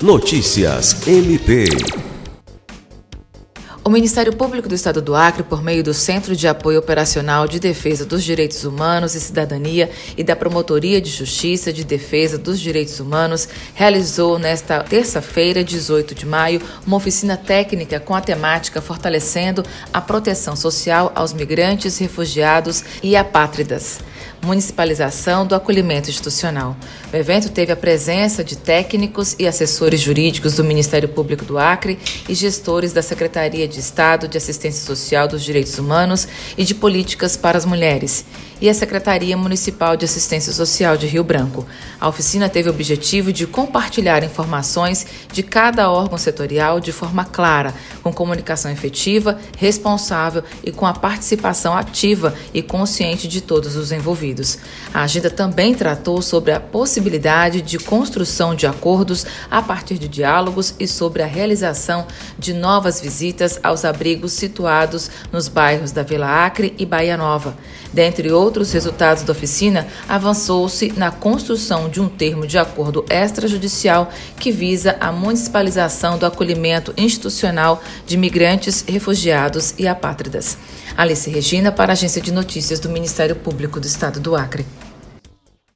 Notícias MP. O Ministério Público do Estado do Acre, por meio do Centro de Apoio Operacional de Defesa dos Direitos Humanos e Cidadania e da Promotoria de Justiça de Defesa dos Direitos Humanos, realizou nesta terça-feira, 18 de maio, uma oficina técnica com a temática Fortalecendo a Proteção Social aos Migrantes, Refugiados e Apátridas municipalização do acolhimento institucional. O evento teve a presença de técnicos e assessores jurídicos do Ministério Público do Acre e gestores da Secretaria de Estado de Assistência Social dos Direitos Humanos e de Políticas para as Mulheres e a Secretaria Municipal de Assistência Social de Rio Branco. A oficina teve o objetivo de compartilhar informações de cada órgão setorial de forma clara, com comunicação efetiva, responsável e com a participação ativa e consciente de todos os envolvidos. A agenda também tratou sobre a possibilidade de construção de acordos a partir de diálogos e sobre a realização de novas visitas aos abrigos situados nos bairros da Vila Acre e Bahia Nova. Dentre outros resultados da oficina, avançou-se na construção de um termo de acordo extrajudicial que visa a municipalização do acolhimento institucional de migrantes, refugiados e apátridas. Alice Regina, para a Agência de Notícias do Ministério Público do Estado do Acre.